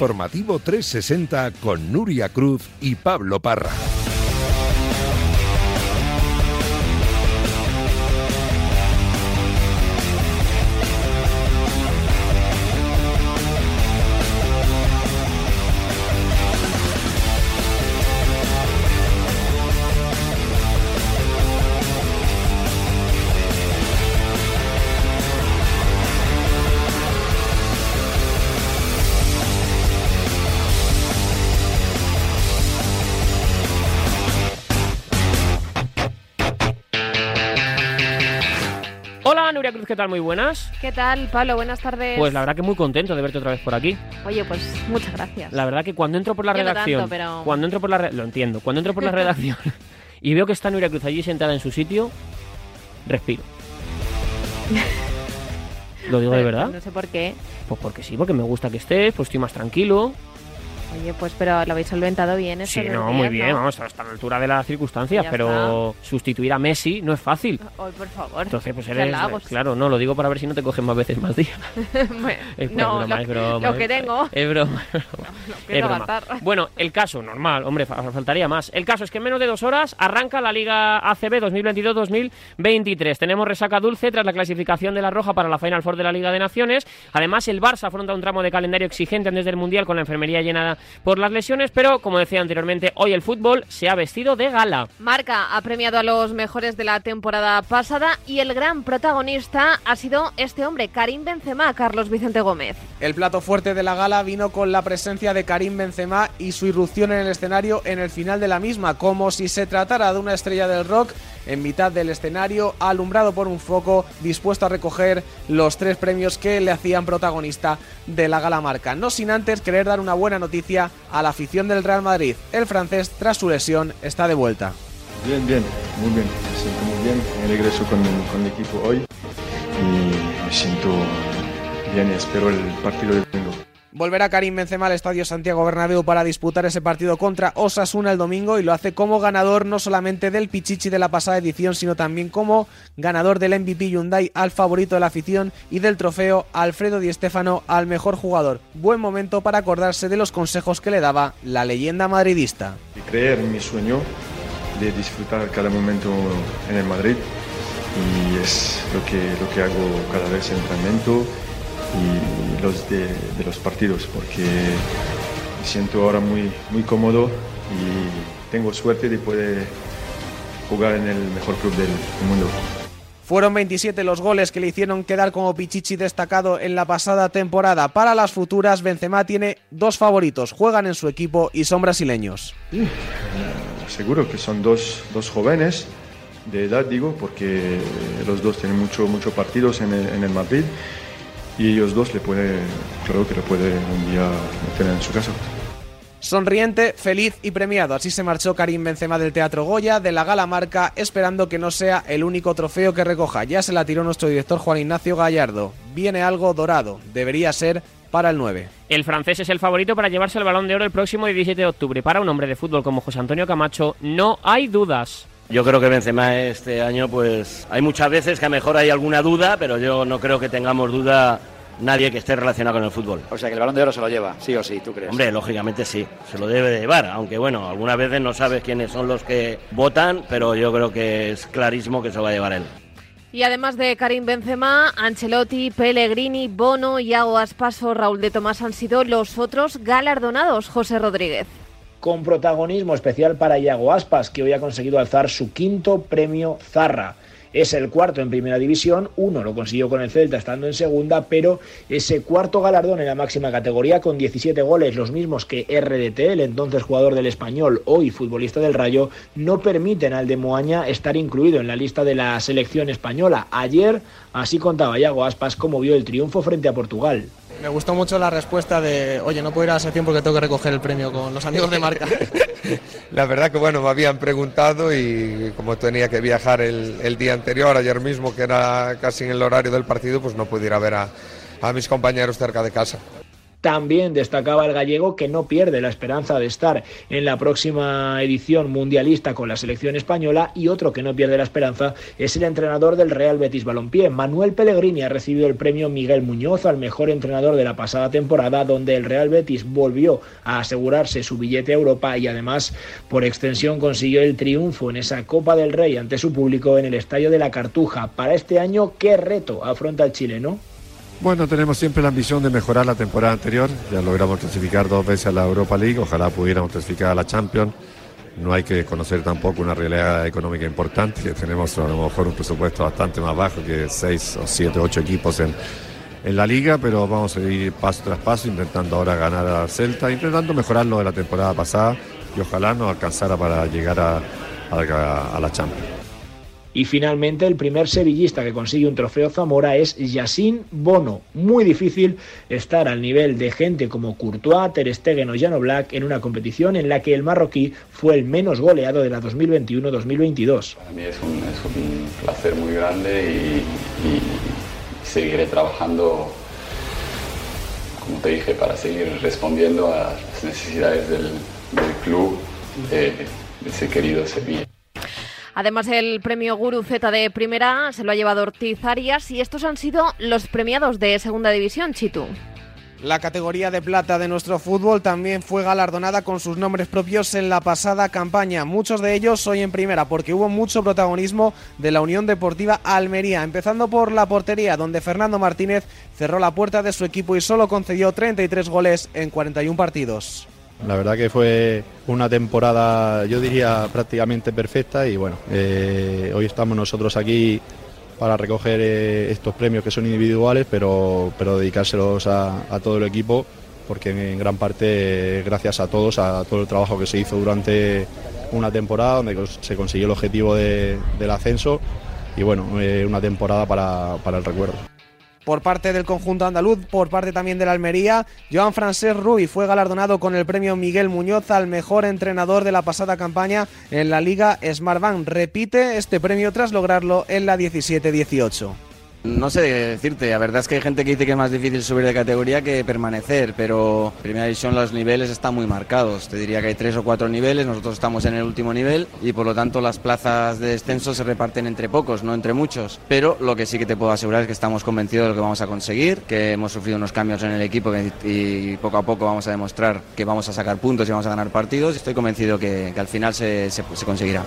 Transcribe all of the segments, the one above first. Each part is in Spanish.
Informativo 360 con Nuria Cruz y Pablo Parra. ¿Qué tal? Muy buenas. ¿Qué tal, Pablo? Buenas tardes. Pues la verdad que muy contento de verte otra vez por aquí. Oye, pues muchas gracias. La verdad que cuando entro por la Yo no redacción, tanto, pero- cuando entro por la re- lo entiendo, cuando entro por la redacción y veo que está Nuria Cruz allí sentada en su sitio, respiro. Lo digo de verdad. No sé por qué. Pues porque sí, porque me gusta que estés, pues estoy más tranquilo. Oye, pues pero lo habéis solventado bien. Sí, no, muy bien, ¿no? vamos, hasta la altura de las circunstancias, Ya pero sustituir a Messi no es fácil. Ay, por favor. Entonces, pues eres. Claro, no, lo digo para ver si no te cogen más veces más días. Bueno, Es no, broma, lo, es broma. lo que tengo. Es broma. es broma. Lo Es broma. Bueno, el caso, normal, hombre, fa- faltaría más. El caso es que en menos de dos horas arranca la Liga ACB 2022-2023. Tenemos resaca dulce tras la clasificación de la Roja para la Final Four de la Liga de Naciones. Además, el Barça afronta un tramo de calendario exigente antes del Mundial con la enfermería llena por las lesiones, pero como decía anteriormente, hoy el fútbol se ha vestido de gala. Marca ha premiado a los mejores de la temporada pasada y el gran protagonista ha sido este hombre, Karim Benzema, Carlos Vicente Gómez. El plato fuerte de la gala vino con la presencia de Karim Benzema y su irrupción en el escenario en el final de la misma, como si se tratara de una estrella del rock en mitad del escenario, alumbrado por un foco, dispuesto a recoger los tres premios que le hacían protagonista de la gala marca. No sin antes querer dar una buena noticia a la afición del Real Madrid. El francés, tras su lesión, está de vuelta. Bien, bien, muy bien. Me siento muy bien. Me regreso con, el equipo hoy y me siento bien y espero el partido de domingo. Volverá Karim Benzema al Estadio Santiago Bernabéu para disputar ese partido contra Osasuna el domingo y lo hace como ganador no solamente del Pichichi de la pasada edición, sino también como ganador del MVP Hyundai al favorito de la afición y del trofeo Alfredo Di Stéfano al mejor jugador. Buen momento para acordarse de los consejos que le daba la leyenda madridista. Y creer mi sueño de disfrutar cada momento en el Madrid y es lo que, lo que hago cada vez en entrenamiento y los de, de los partidos porque me siento ahora muy, muy cómodo y tengo suerte de poder jugar en el mejor club del mundo. Fueron 27 los goles que le hicieron quedar como Pichichi destacado en la pasada temporada. Para las futuras, Benzema tiene dos favoritos, juegan en su equipo y son brasileños. Sí, seguro que son dos, dos jóvenes de edad, digo, porque los dos tienen muchos mucho partidos en el, en el Madrid y ellos dos le puede, claro que le puede un día meter en su casa. Sonriente, feliz y premiado. Así se marchó Karim Benzema del Teatro Goya, de la Gala Marca, esperando que no sea el único trofeo que recoja. Ya se la tiró nuestro director Juan Ignacio Gallardo. Viene algo dorado. Debería ser para el 9. El francés es el favorito para llevarse el balón de oro el próximo 17 de octubre. Para un hombre de fútbol como José Antonio Camacho, no hay dudas. Yo creo que Benzema este año, pues hay muchas veces que a lo mejor hay alguna duda, pero yo no creo que tengamos duda nadie que esté relacionado con el fútbol. O sea que el balón de oro se lo lleva, sí o sí, ¿tú crees? Hombre, lógicamente sí, se lo debe de llevar, aunque bueno, algunas veces no sabes quiénes son los que votan, pero yo creo que es clarísimo que se lo va a llevar él. Y además de Karim Benzema, Ancelotti, Pellegrini, Bono, Iago Aspas o Raúl de Tomás han sido los otros galardonados, José Rodríguez. Con protagonismo especial para Iago Aspas, que hoy ha conseguido alzar su quinto premio Zarra. Es el cuarto en primera división, uno lo consiguió con el Celta estando en segunda, pero ese cuarto galardón en la máxima categoría con 17 goles, los mismos que RDT, el entonces jugador del español, hoy futbolista del Rayo, no permiten al de Moaña estar incluido en la lista de la selección española. Ayer, así contaba Iago Aspas cómo vio el triunfo frente a Portugal. Me gustó mucho la respuesta de, oye, no puedo ir a la sección porque tengo que recoger el premio con los amigos de marca. La verdad que bueno, me habían preguntado y como tenía que viajar el, día anterior, ayer mismo, que era casi en el horario del partido, pues no pude ir a ver a mis compañeros cerca de casa. También destacaba el gallego que no pierde la esperanza de estar en la próxima edición mundialista con la selección española y otro que no pierde la esperanza es el entrenador del Real Betis Balompié. Manuel Pellegrini ha recibido el premio Miguel Muñoz al mejor entrenador de la pasada temporada donde el Real Betis volvió a asegurarse su billete a Europa y además por extensión consiguió el triunfo en esa Copa del Rey ante su público en el Estadio de la Cartuja. Para este año, ¿qué reto afronta el chileno? Bueno, tenemos siempre la ambición de mejorar la temporada anterior. Ya logramos clasificar dos veces a la Europa League. Ojalá pudiéramos clasificar a la Champions. No hay que conocer tampoco una realidad económica importante, tenemos a lo mejor un presupuesto bastante más bajo que seis o siete, ocho equipos en, en la liga, pero vamos a ir paso tras paso intentando ahora ganar a Celta, intentando mejorar lo de la temporada pasada y ojalá nos alcanzara para llegar a, a la Champions. Y finalmente el primer sevillista que consigue un trofeo Zamora es Yacine Bono. Muy difícil estar al nivel de gente como Courtois, Ter Stegen o Jano Black en una competición en la que el marroquí fue el menos goleado de la 2021-2022. Para mí es un, placer muy grande y, seguiré trabajando, como te dije, para seguir respondiendo a las necesidades del, club, de, de ese querido Sevilla. Además, el premio Guru Z de Primera se lo ha llevado Ortiz Arias y estos han sido los premiados de Segunda División, Chitu. La categoría de plata de nuestro fútbol también fue galardonada con sus nombres propios en la pasada campaña, muchos de ellos hoy en primera, porque hubo mucho protagonismo de la Unión Deportiva Almería, empezando por la portería, donde Fernando Martínez cerró la puerta de su equipo y solo concedió 33 goles en 41 partidos. La verdad que fue una temporada, yo diría, prácticamente perfecta y bueno, eh, hoy estamos nosotros aquí para recoger eh, estos premios que son individuales, pero, pero dedicárselos a, todo el equipo, porque en gran parte gracias a todos, a todo el trabajo que se hizo durante una temporada donde se consiguió el objetivo de, del ascenso y bueno, eh, una temporada para, para el recuerdo por parte del conjunto andaluz, por parte también de la Almería. Joan Francés Ruiz fue galardonado con el premio Miguel Muñoz al mejor entrenador de la pasada campaña en la Liga Smartbank. Repite este premio tras lograrlo en la 17-18. No sé decirte, la verdad es que hay gente que dice que es más difícil subir de categoría que permanecer, pero en primera división los niveles están muy marcados. Te diría que hay tres o cuatro niveles, nosotros estamos en el último nivel y por lo tanto las plazas de descenso se reparten entre pocos, no entre muchos. Pero lo que sí que te puedo asegurar es que estamos convencidos de lo que vamos a conseguir, que hemos sufrido unos cambios en el equipo y poco a poco vamos a demostrar que vamos a sacar puntos y vamos a ganar partidos. Estoy convencido que, que al final se, se, se conseguirá.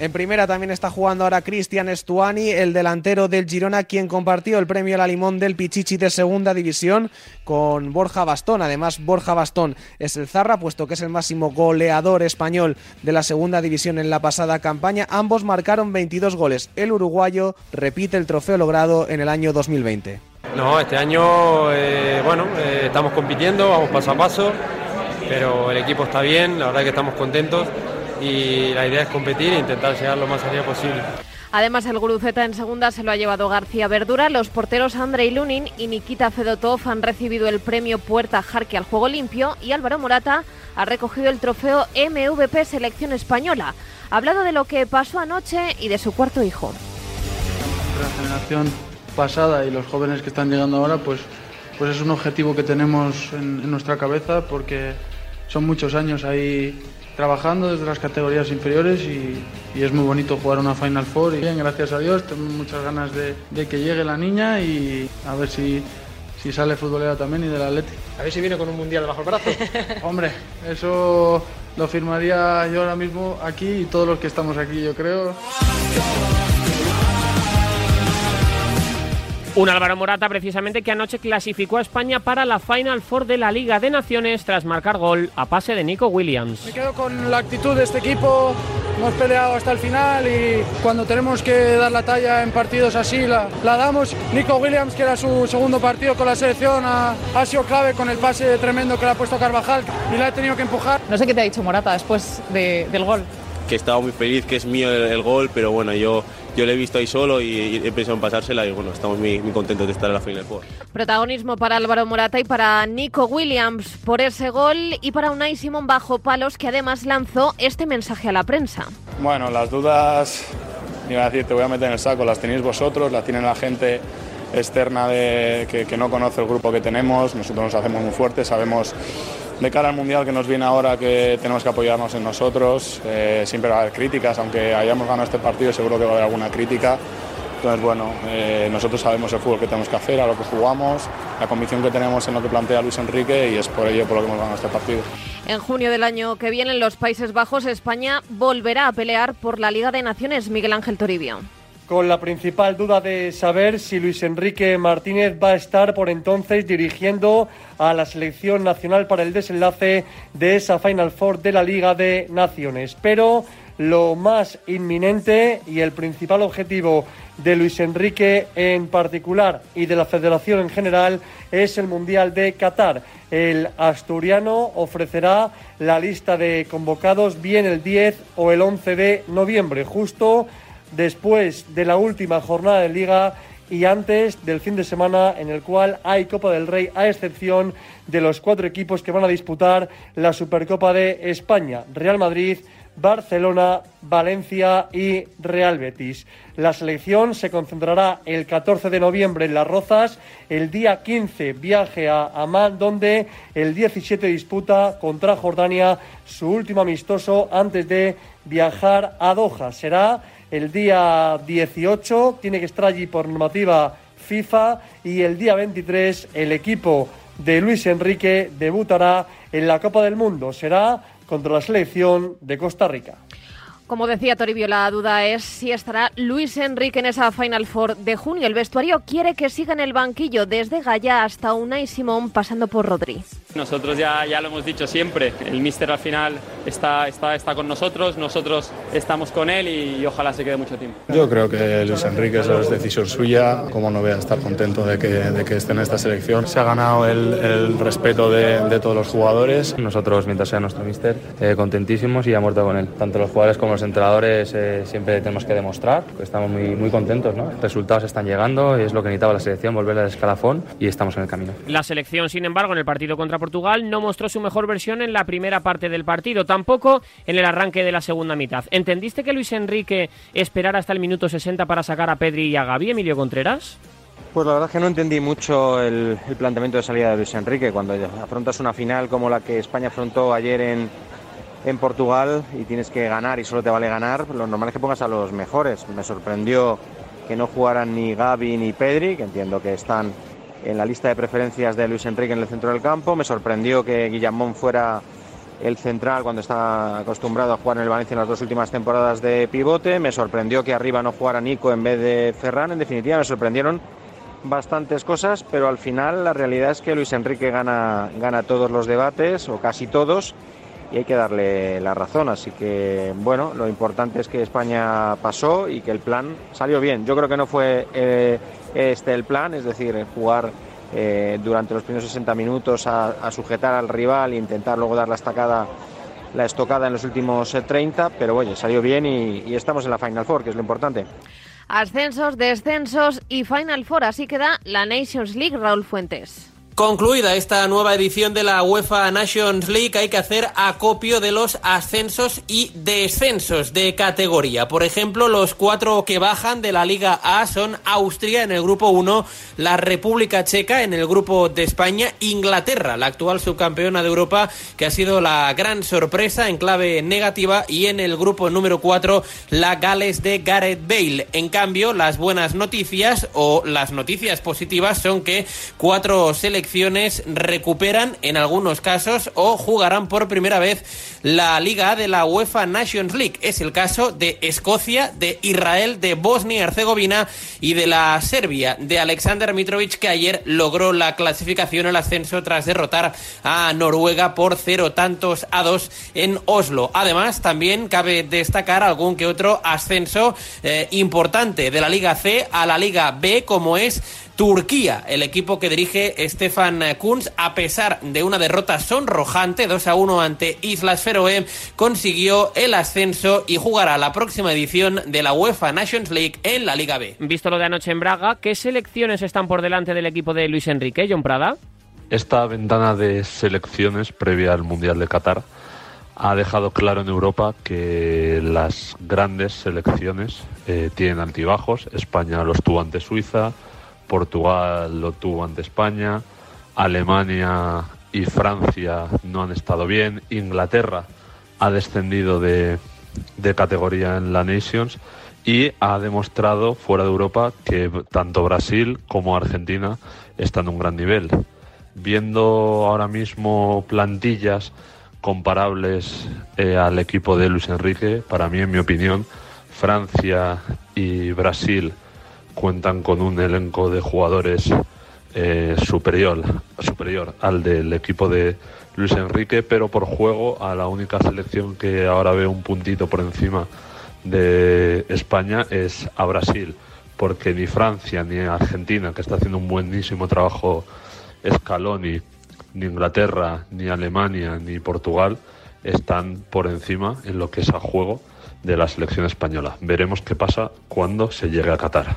En primera también está jugando ahora Cristian Estuani, el delantero del Girona, quien compartió el premio a la limón del Pichichi de segunda división con Borja Bastón. Además, Borja Bastón es el Zarra, puesto que es el máximo goleador español de la segunda división en la pasada campaña. Ambos marcaron 22 goles. El uruguayo repite el trofeo logrado en el año 2020. No, este año, eh, bueno, eh, estamos compitiendo, vamos paso a paso, pero el equipo está bien, la verdad que estamos contentos y la idea es competir e intentar llegar lo más allá posible. Además, el Guruceta en segunda se lo ha llevado García Verdura. Los porteros Andrei Lunin y Nikita Fedotov han recibido el premio Puerta Jarque al juego limpio y Álvaro Morata ha recogido el trofeo MVP Selección Española. Ha hablado de lo que pasó anoche y de su cuarto hijo. La generación pasada y los jóvenes que están llegando ahora, pues, pues es un objetivo que tenemos en, en nuestra cabeza porque son muchos años ahí trabajando desde las categorías inferiores y, y, es muy bonito jugar una Final Four. Y bien, gracias a Dios, tengo muchas ganas de, de, que llegue la niña y a ver si, si sale futbolera también y del Atleti. A ver si viene con un mundial bajo el brazo. Hombre, eso lo firmaría yo ahora mismo aquí y todos los que estamos aquí, yo creo. Un Álvaro Morata precisamente que anoche clasificó a España para la Final Four de la Liga de Naciones tras marcar gol a pase de Nico Williams. Me quedo con la actitud de este equipo, hemos peleado hasta el final y cuando tenemos que dar la talla en partidos así la, la damos. Nico Williams, que era su segundo partido con la selección, ha, ha, sido clave con el pase tremendo que le ha puesto Carvajal y la he tenido que empujar. No sé qué te ha dicho Morata después de, del gol. Que estaba muy feliz, que es mío el, el gol, pero bueno, yo yo le he visto ahí solo y, he pensado en pasársela y bueno, estamos muy, muy contentos de estar en la Final Four. Protagonismo para Álvaro Morata y para Nico Williams por ese gol y para Unai Simón Bajo Palos que además lanzó este mensaje a la prensa. Bueno, las dudas, iba a decir, te voy a meter en el saco, las tenéis vosotros, las tiene la gente externa de, que, que no conoce el grupo que tenemos. Nosotros nos hacemos muy fuertes, sabemos de cara al Mundial que nos viene ahora que tenemos que apoyarnos en nosotros. Eh, siempre va a haber críticas, aunque hayamos ganado este partido seguro que va a haber alguna crítica. Entonces, bueno, eh, nosotros sabemos el fútbol que tenemos que hacer, a lo que jugamos, la convicción que tenemos en lo que plantea Luis Enrique y es por ello por lo que hemos ganado este partido. En junio del año que viene en los Países Bajos, España volverá a pelear por la Liga de Naciones. Miguel Ángel Toribio con la principal duda de saber si Luis Enrique Martínez va a estar por entonces dirigiendo a la selección nacional para el desenlace de esa Final Four de la Liga de Naciones. Pero lo más inminente y el principal objetivo de Luis Enrique en particular y de la federación en general es el Mundial de Qatar. El asturiano ofrecerá la lista de convocados bien el 10 o el 11 de noviembre, justo después de la última jornada de liga y antes del fin de semana en el cual hay Copa del Rey, a excepción de los cuatro equipos que van a disputar la Supercopa de España, Real Madrid, Barcelona, Valencia y Real Betis. La selección se concentrará el 14 de noviembre en Las Rozas, el día 15 viaje a Amán, donde el 17 disputa contra Jordania su último amistoso antes de viajar a Doha. Será el día 18 tiene que estar allí por normativa FIFA y el día 23 el equipo de Luis Enrique debutará en la Copa del Mundo. Será contra la selección de Costa Rica. Como decía Toribio, la duda es si estará Luis Enrique en esa Final Four de junio. El vestuario quiere que siga en el banquillo desde Gaya hasta Unai Simón pasando por Rodri. Nosotros ya, ya lo hemos dicho siempre, el míster al final está, está, está con nosotros, nosotros estamos con él y, ojalá se quede mucho tiempo. Yo creo que Luis Enrique eso es decisión suya, como no voy a estar contento de que, de que esté en esta selección. Se ha ganado el, el respeto de, de, todos los jugadores. Nosotros, mientras sea nuestro míster, eh, contentísimos y a muerto con él. Tanto los jugadores como los entrenadores eh, siempre tenemos que demostrar que estamos muy, muy contentos. ¿no? Los resultados están llegando, es lo que necesitaba la selección, volver al escalafón y estamos en el camino. La selección, sin embargo, en el partido contra Portugal no mostró su mejor versión en la primera parte del partido, tampoco en el arranque de la segunda mitad. ¿Entendiste que Luis Enrique esperara hasta el minuto 60 para sacar a Pedri y a Gaby, Emilio Contreras? Pues la verdad es que no entendí mucho el, el, planteamiento de salida de Luis Enrique. Cuando afrontas una final como la que España afrontó ayer en, en Portugal y tienes que ganar y solo te vale ganar, lo normal es que pongas a los mejores. Me sorprendió que no jugaran ni Gaby ni Pedri, que entiendo que están en la lista de preferencias de Luis Enrique en el centro del campo. Me sorprendió que Guillamón fuera el central cuando está acostumbrado a jugar en el Valencia en las dos últimas temporadas de pivote. Me sorprendió que arriba no jugara Nico en vez de Ferran. En definitiva, me sorprendieron bastantes cosas, pero al final la realidad es que Luis Enrique gana, gana todos los debates, o casi todos, y hay que darle la razón. Así que, bueno, lo importante es que España pasó y que el plan salió bien. Yo creo que no fue eh, este el plan, es decir, jugar eh, durante los primeros 60 minutos a, sujetar al rival e intentar luego dar la estacada. La estocada en los últimos 30, pero oye, salió bien y, y estamos en la Final Four, que es lo importante. Ascensos, descensos y Final Four. Así queda la Nations League, Raúl Fuentes. Concluida esta nueva edición de la UEFA Nations League, hay que hacer acopio de los ascensos y descensos de categoría. Por ejemplo, los cuatro que bajan de la Liga A son Austria en el grupo 1, la República Checa en el grupo de España, Inglaterra, la actual subcampeona de Europa, que ha sido la gran sorpresa en clave negativa, y en el grupo número 4, la Gales de Gareth Bale. En cambio, las buenas noticias o las noticias positivas son que cuatro selecciones recuperan en algunos casos o jugarán por primera vez la Liga de la UEFA Nations League. Es el caso de Escocia, de Israel, de Bosnia y Herzegovina y de la Serbia, de Alexander Mitrovic, que ayer logró la clasificación al ascenso tras derrotar a Noruega por cero tantos a dos en Oslo. Además, también cabe destacar algún que otro ascenso eh, importante de la Liga C a la Liga B, como es Turquía, el equipo que dirige Stefan Kunz, a pesar de una derrota sonrojante 2 a 1 ante Islas Feroe, consiguió el ascenso y jugará la próxima edición de la UEFA Nations League en la Liga B. Visto lo de anoche en Braga, ¿qué selecciones están por delante del equipo de Luis Enrique, John Prada? Esta ventana de selecciones previa al Mundial de Qatar ha dejado claro en Europa que las grandes selecciones eh, tienen altibajos. España los tuvo ante Suiza, Portugal lo tuvo ante España, Alemania y Francia no han estado bien, Inglaterra ha descendido de, categoría en la Nations y ha demostrado fuera de Europa que tanto Brasil como Argentina están en un gran nivel. Viendo ahora mismo plantillas comparables eh, al equipo de Luis Enrique, para mí, en mi opinión, Francia y Brasil cuentan con un elenco de jugadores eh, superior, superior al del equipo de Luis Enrique, pero por juego a la única selección que ahora veo un puntito por encima de España es a Brasil, porque ni Francia ni Argentina, que está haciendo un buenísimo trabajo Scaloni, ni Inglaterra, ni Alemania, ni Portugal están por encima en lo que es a juego de la selección española. Veremos qué pasa cuando se llegue a Qatar.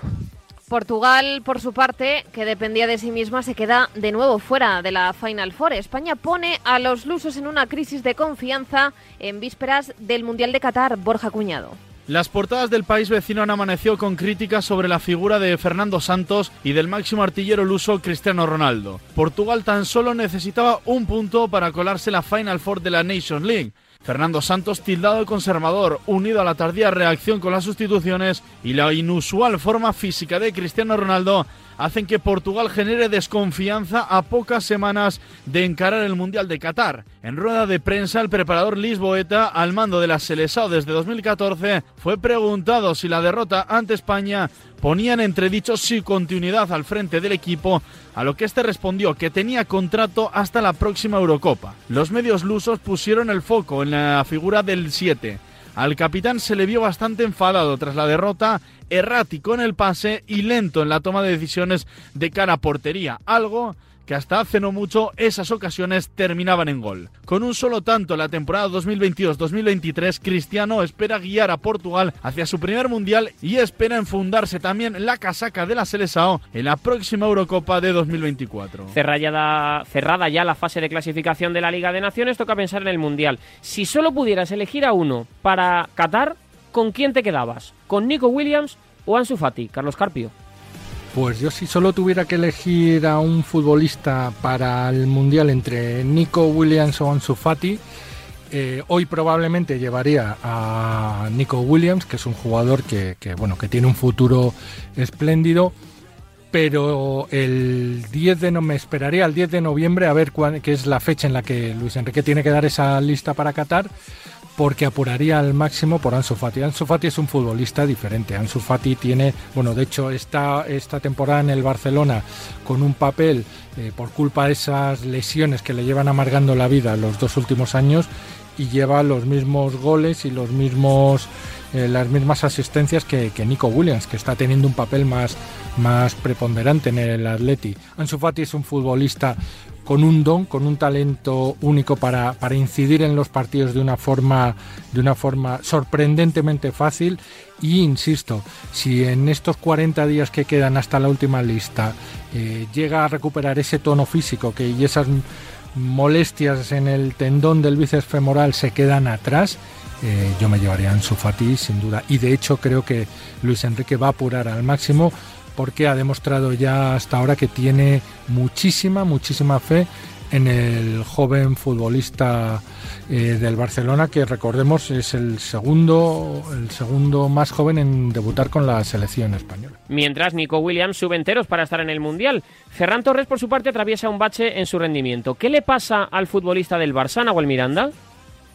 Portugal, por su parte, que dependía de sí misma, se queda de nuevo fuera de la Final Four. España pone a los lusos en una crisis de confianza en vísperas del Mundial de Qatar. Borja Cuñado. Las portadas del país vecino han amanecido con críticas sobre la figura de Fernando Santos y del máximo artillero luso Cristiano Ronaldo. Portugal tan solo necesitaba un punto para colarse la Final Four de la Nations League. Fernando Santos, tildado de conservador, unido a la tardía reacción con las sustituciones y la inusual forma física de Cristiano Ronaldo, hacen que Portugal genere desconfianza a pocas semanas de encarar el Mundial de Qatar. En rueda de prensa, el preparador Lisboeta, al mando de la Seleção desde 2014, fue preguntado si la derrota ante España ponía en entredicho su continuidad al frente del equipo, a lo que este respondió que tenía contrato hasta la próxima Eurocopa. Los medios lusos pusieron el foco en la figura del 7. Al capitán se le vio bastante enfadado tras la derrota, errático en el pase y lento en la toma de decisiones de cara a portería, algo que hasta hace no mucho esas ocasiones terminaban en gol. Con un solo tanto la temporada 2022-2023, Cristiano espera guiar a Portugal hacia su primer mundial y espera enfundarse también la casaca de la Seleção en la próxima Eurocopa de 2024. Cerrada, cerrada ya la fase de clasificación de la Liga de Naciones, toca pensar en el mundial. Si solo pudieras elegir a uno para Qatar, ¿con quién te quedabas? ¿Con Nico Williams o Ansu Fati? Carlos Carpio. Pues yo si solo tuviera que elegir a un futbolista para el Mundial entre Nico Williams o Ansu Fati, eh, hoy probablemente llevaría a Nico Williams, que es un jugador que, que, bueno, que tiene un futuro espléndido, pero el 10 de no me esperaría al 10 de noviembre a ver cuál, qué es la fecha en la que Luis Enrique tiene que dar esa lista para Qatar porque apuraría al máximo por Ansu Fati. Ansu Fati es un futbolista diferente. Ansu Fati tiene, bueno, de hecho está esta temporada en el Barcelona con un papel eh, por culpa de esas lesiones que le llevan amargando la vida los dos últimos años y lleva los mismos goles y los mismos eh, las mismas asistencias que, que, Nico Williams, que está teniendo un papel más, más preponderante en el Atleti. Ansu Fati es un futbolista con un don, con un talento único para, para, incidir en los partidos de una forma de una forma sorprendentemente fácil y insisto, si en estos 40 días que quedan hasta la última lista eh, llega a recuperar ese tono físico que y esas molestias en el tendón del bíceps femoral se quedan atrás, eh, yo me llevaría a Ansu Fati sin duda y de hecho creo que Luis Enrique va a apurar al máximo porque ha demostrado ya hasta ahora que tiene muchísima, muchísima fe en el joven futbolista eh, del Barcelona, que recordemos es el segundo, el segundo más joven en debutar con la selección española. Mientras Nico Williams sube enteros para estar en el Mundial. Ferran Torres, por su parte, atraviesa un bache en su rendimiento. ¿Qué le pasa al futbolista del Barça, Nahuel Miranda?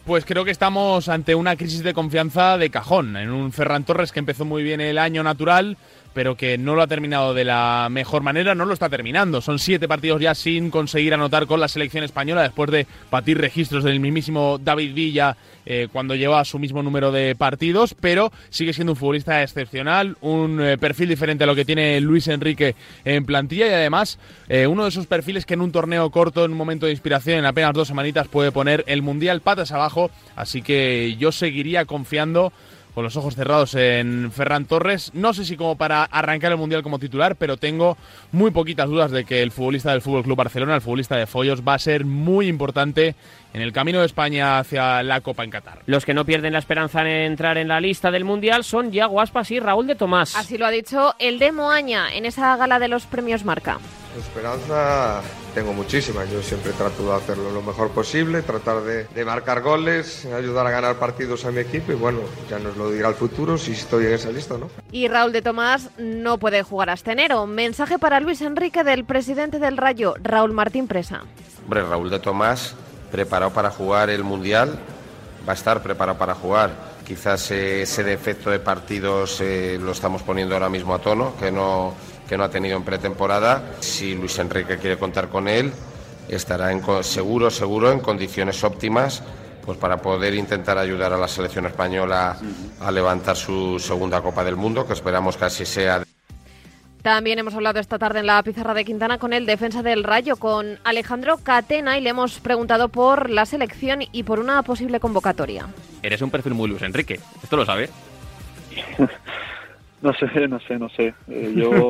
Pues creo que estamos ante una crisis de confianza de cajón, en un Ferran Torres que empezó muy bien el año natural, pero que no lo ha terminado de la mejor manera, no lo está terminando. Son siete partidos ya sin conseguir anotar con la selección española después de batir registros del mismísimo David Villa eh, cuando lleva su mismo número de partidos, pero sigue siendo un futbolista excepcional, un eh, perfil diferente a lo que tiene Luis Enrique en plantilla y además eh, uno de esos perfiles que en un torneo corto, en un momento de inspiración, en apenas dos semanitas puede poner el Mundial patas abajo, así que yo seguiría confiando con los ojos cerrados en Ferran Torres. No sé si como para arrancar el Mundial como titular, pero tengo muy poquitas dudas de que el futbolista del Fútbol Club Barcelona, el futbolista de Follos, va a ser muy importante en el camino de España hacia la Copa en Qatar. Los que no pierden la esperanza en entrar en la lista del Mundial son Yago Aspas y Raúl de Tomás. Así lo ha dicho el de Moaña en esa gala de los premios Marca. Esperanza tengo muchísima. Yo siempre trato de hacerlo lo mejor posible, tratar de, de, marcar goles, ayudar a ganar partidos a mi equipo y bueno, ya nos lo dirá el futuro si estoy en esa lista, ¿no? Y Raúl de Tomás no puede jugar hasta enero. Mensaje para Luis Enrique del presidente del Rayo, Raúl Martín Presa. Hombre, Raúl de Tomás preparado para jugar el Mundial, va a estar preparado para jugar. Quizás eh, ese defecto de partidos eh, lo estamos poniendo ahora mismo a tono, que no, que no ha tenido en pretemporada. Si Luis Enrique quiere contar con él, estará en, seguro, seguro, en condiciones óptimas pues para poder intentar ayudar a la selección española a levantar su segunda Copa del Mundo, que esperamos que así sea. También hemos hablado esta tarde en la pizarra de Quintana con el defensa del Rayo, con Alejandro Catena, y le hemos preguntado por la selección y por una posible convocatoria. Eres un perfil muy Luis Enrique, ¿esto lo sabe? no sé, no sé, no sé. Eh, yo,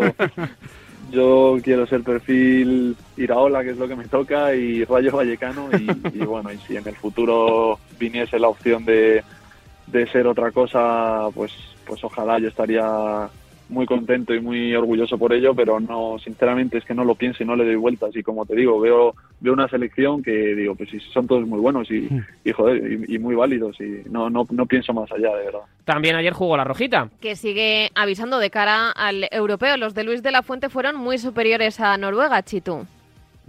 yo quiero ser perfil Iraola, que es lo que me toca, y Rayo Vallecano, y, y bueno, y si en el futuro viniese la opción de, de ser otra cosa, pues, pues ojalá yo estaría muy contento y muy orgulloso por ello, pero no, sinceramente es que no lo pienso y no le doy vueltas. Y como te digo, veo, veo una selección que digo, pues sí, son todos muy buenos y, y joder, y, muy válidos y no, no, no pienso más allá, de verdad. También ayer jugó la Rojita. Que sigue avisando de cara al europeo. Los de Luis de la Fuente fueron muy superiores a Noruega, Chitu.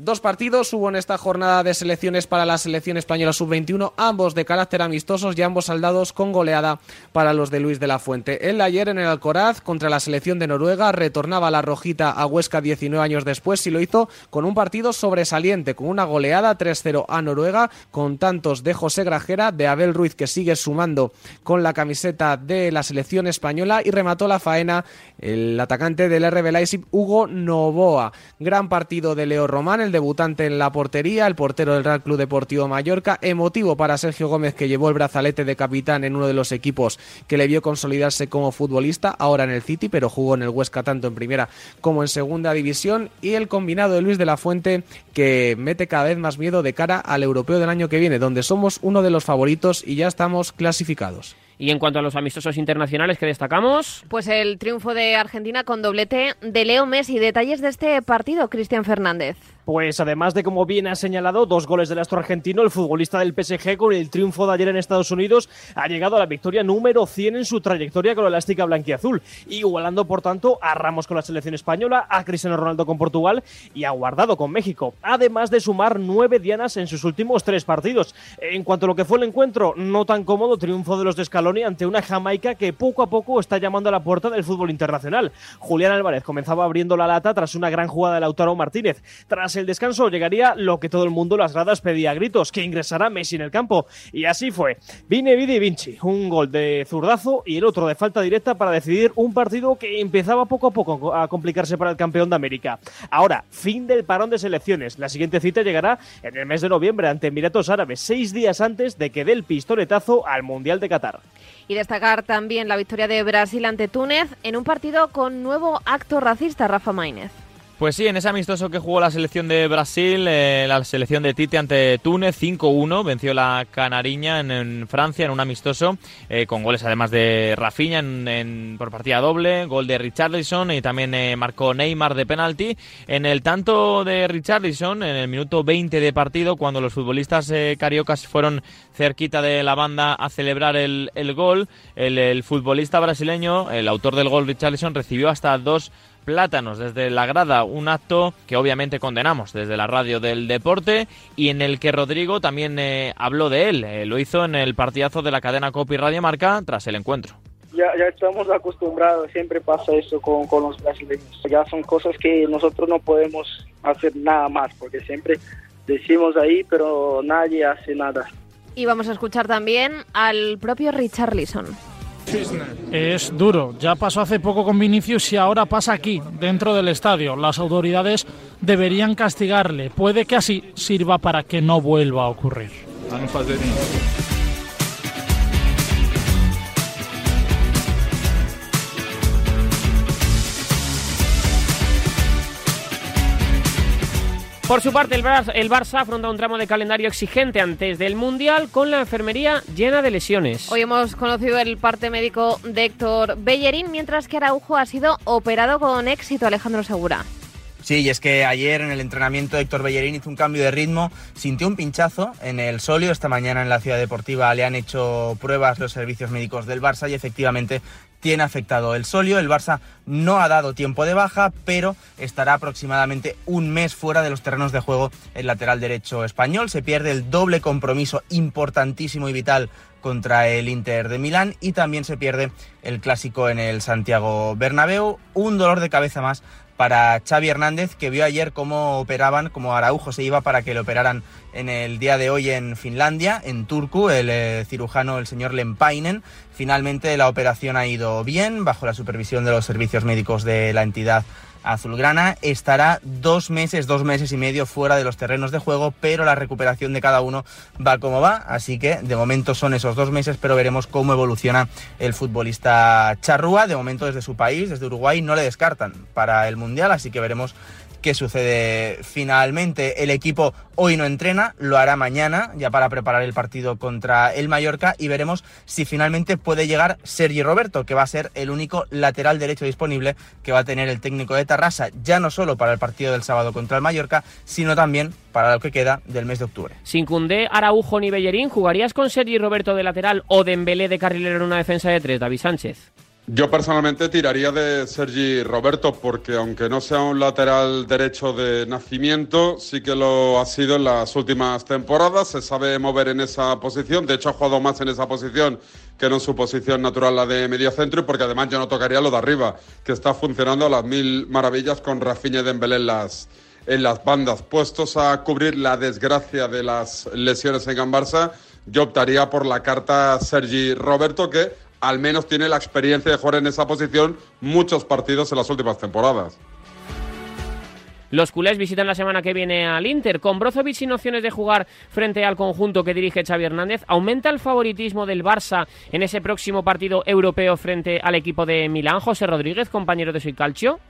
Dos partidos hubo en esta jornada de selecciones para la selección española sub-21, ambos de carácter amistosos y ambos saldados con goleada para los de Luis de la Fuente. El ayer en el Alcoraz contra la selección de Noruega retornaba la rojita a Huesca 19 años después y lo hizo con un partido sobresaliente, con una goleada 3-0 a Noruega, con tantos de José Grajera, de Abel Ruiz que sigue sumando con la camiseta de la selección española y remató la faena el atacante del RB Leipzig, Hugo Novoa. Gran partido de Leo Román, el debutante en la portería, el portero del Real Club Deportivo Mallorca, emotivo para Sergio Gómez que llevó el brazalete de capitán en uno de los equipos que le vio consolidarse como futbolista, ahora en el City, pero jugó en el Huesca tanto en primera como en segunda división, y el combinado de Luis de la Fuente que mete cada vez más miedo de cara al europeo del año que viene, donde somos uno de los favoritos y ya estamos clasificados. Y en cuanto a los amistosos internacionales que destacamos. Pues el triunfo de Argentina con doblete de Leo Messi. Detalles de este partido, Cristian Fernández. Pues además de, como bien ha señalado, dos goles del astro argentino, el futbolista del PSG con el triunfo de ayer en Estados Unidos ha llegado a la victoria número 100 en su trayectoria con la elástica blanquiazul, igualando por tanto a Ramos con la selección española, a Cristiano Ronaldo con Portugal y a Guardado con México, además de sumar nueve dianas en sus últimos tres partidos. En cuanto a lo que fue el encuentro, no tan cómodo triunfo de los de Scaloni ante una Jamaica que poco a poco está llamando a la puerta del fútbol internacional. Julián Álvarez comenzaba abriendo la lata tras una gran jugada de Lautaro Martínez. Tras el descanso llegaría lo que todo el mundo las gradas pedía a gritos, que ingresara Messi en el campo. Y así fue. Vine Vidi Vinci, un gol de zurdazo y el otro de falta directa para decidir un partido que empezaba poco a poco a complicarse para el campeón de América. Ahora, fin del parón de selecciones. La siguiente cita llegará en el mes de noviembre ante Emiratos Árabes, seis días antes de que dé el pistoletazo al Mundial de Qatar. Y destacar también la victoria de Brasil ante Túnez en un partido con nuevo acto racista, Rafa Maínez. Pues sí, en ese amistoso que jugó la selección de Brasil, eh, la selección de Tite ante Túnez, 5-1, venció la Canariña en, Francia en un amistoso, eh, con goles además de Rafinha en, por partida doble, gol de Richarlison y también eh, marcó Neymar de penalti. En el tanto de Richarlison, en el minuto 20 de partido, cuando los futbolistas cariocas fueron cerquita de la banda a celebrar el, gol, el, el futbolista brasileño, el autor del gol Richarlison, recibió hasta dos plátanos desde la grada, un acto que obviamente condenamos desde la radio del deporte y en el que Rodrigo también eh, habló de él. Eh, lo hizo en el partidazo de la cadena Copi Radio Marca tras el encuentro. Ya, ya estamos acostumbrados, siempre pasa eso con, con los brasileños. Ya son cosas que nosotros no podemos hacer nada más, porque siempre decimos ahí, pero nadie hace nada. Y vamos a escuchar también al propio Richard Leeson. Es duro, ya pasó hace poco con Vinicius y ahora pasa aquí, dentro del estadio. Las autoridades deberían castigarle. Puede que así sirva para que no vuelva a ocurrir. Por su parte, el Barça, el Barça afronta un tramo de calendario exigente antes del Mundial con la enfermería llena de lesiones. Hoy hemos conocido el parte médico de Héctor Bellerín, mientras que Araujo ha sido operado con éxito, Alejandro Segura. Sí, y es que ayer en el entrenamiento Héctor Bellerín hizo un cambio de ritmo, sintió un pinchazo en el solio. Esta mañana en la ciudad deportiva le han hecho pruebas los servicios médicos del Barça y efectivamente tiene afectado el solio. El Barça no ha dado tiempo de baja, pero estará aproximadamente un mes fuera de los terrenos de juego el lateral derecho español. Se pierde el doble compromiso importantísimo y vital contra el Inter de Milán y también se pierde el clásico en el Santiago Bernabéu. Un dolor de cabeza más para Xavi Hernández, que vio ayer cómo operaban, cómo Araujo se iba para que le operaran en el día de hoy en Finlandia, en Turku, el eh, cirujano, el señor Lempainen. Finalmente la operación ha ido bien, bajo la supervisión de los servicios médicos de la entidad azulgrana. Estará dos meses, dos meses y medio fuera de los terrenos de juego, pero la recuperación de cada uno va como va. Así que de momento son esos dos meses, pero veremos cómo evoluciona el futbolista charrúa. De momento desde su país, desde Uruguay, no le descartan para el Mundial, así que veremos qué sucede finalmente. El equipo hoy no entrena, lo hará mañana, ya para preparar el partido contra el Mallorca, y veremos si finalmente puede llegar Sergi Roberto, que va a ser el único lateral derecho disponible que va a tener el técnico de Tarrasa, ya no solo para el partido del sábado contra el Mallorca, sino también para lo que queda del mes de octubre. Sin Cundé, Araujo ni Bellerín, ¿jugarías con Sergi Roberto de lateral o Dembélé de carrilero en una defensa de tres, David Sánchez? Yo personalmente tiraría de Sergi Roberto porque aunque no sea un lateral derecho de nacimiento, sí que lo ha sido en las últimas temporadas, se sabe mover en esa posición, de hecho ha jugado más en esa posición que no en su posición natural la de medio centro y porque además yo no tocaría lo de arriba, que está funcionando a las mil maravillas con Rafinha y Dembélé en las, en las bandas. Puestos a cubrir la desgracia de las lesiones en Gambarsa, yo optaría por la carta Sergi Roberto que al menos tiene la experiencia de jugar en esa posición muchos partidos en las últimas temporadas. Los culés visitan la semana que viene al Inter. Con Brozovic sin opciones de jugar frente al conjunto que dirige Xavi Hernández, ¿aumenta el favoritismo del Barça en ese próximo partido europeo frente al equipo de Milán? José Rodríguez, compañero de Soy Calcio.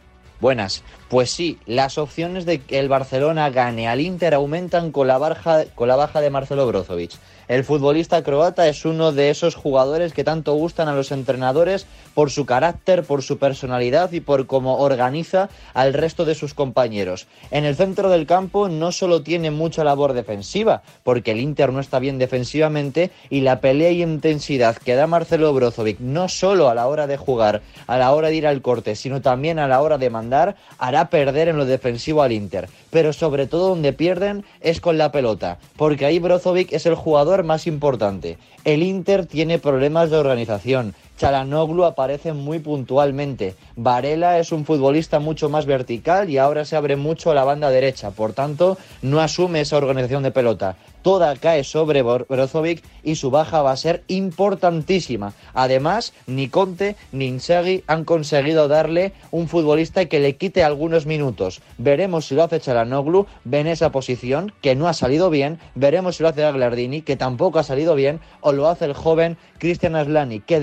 Buenas. Pues sí, las opciones de que el Barcelona gane al Inter aumentan con la, baja, con la baja de Marcelo Brozovic. El futbolista croata es uno de esos jugadores que tanto gustan a los entrenadores por su carácter, por su personalidad y por cómo organiza al resto de sus compañeros. En el centro del campo no solo tiene mucha labor defensiva, porque el Inter no está bien defensivamente y la pelea y intensidad que da Marcelo Brozovic no solo a la hora de jugar, a la hora de ir al corte, sino también a la hora de mandar, hará perder en lo defensivo al Inter. Pero sobre todo donde pierden es con la pelota, porque ahí Brozovic es el jugador más importante. El Inter tiene problemas de organización. Chalanoglu aparece muy puntualmente. Varela es un futbolista mucho más vertical y ahora se abre mucho a la banda derecha. Por tanto, no asume esa organización de pelota. Toda cae sobre Brozovic y su baja va a ser importantísima. Además, ni Conte ni Inzaghi han conseguido darle un futbolista que le quite algunos minutos. Veremos si lo hace Chalanoglu en esa posición, que no ha salido bien. Veremos si lo hace Aglardini, que tampoco ha salido bien. O lo hace el joven Cristian Aslani, que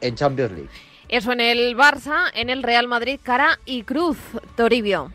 en Champions League. Eso en el Barça, en el Real Madrid, cara y cruz, Toribio.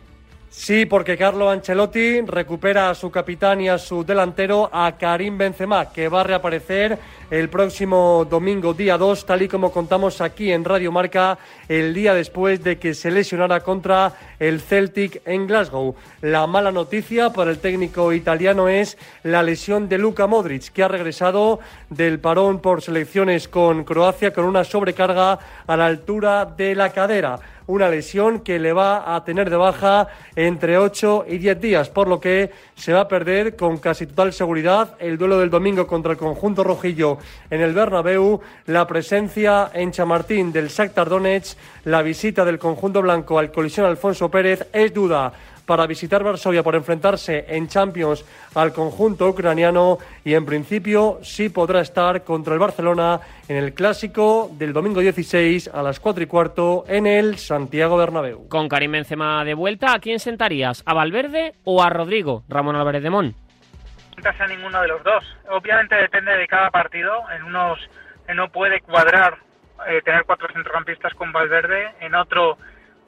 Sí, porque Carlo Ancelotti recupera a su capitán y a su delantero, a Karim Benzema, que va a reaparecer el próximo domingo, día 2, tal y como contamos aquí en Radio Marca, el día después de que se lesionara contra el Celtic en Glasgow. La mala noticia para el técnico italiano es la lesión de Luka Modric, que ha regresado del parón por selecciones con Croacia con una sobrecarga a la altura de la cadera una lesión que le va a tener de baja entre 8 y 10 días, por lo que se va a perder con casi total seguridad el duelo del domingo contra el conjunto rojillo en el Bernabéu, la presencia en Chamartín del Shakhtar Donetsk, la visita del conjunto blanco al colisión Alfonso Pérez es duda para visitar Varsovia por enfrentarse en Champions al conjunto ucraniano y en principio sí podrá estar contra el Barcelona en el clásico del domingo 16 a las 4 y cuarto en el Santiago Bernabéu. Con Karim Benzema de vuelta, ¿a quién sentarías? ¿A Valverde o a Rodrigo? Ramón Álvarez de Mon. A ninguno de los dos. Obviamente depende de cada partido. En unos no puede cuadrar eh, tener cuatro centrocampistas con Valverde, en otro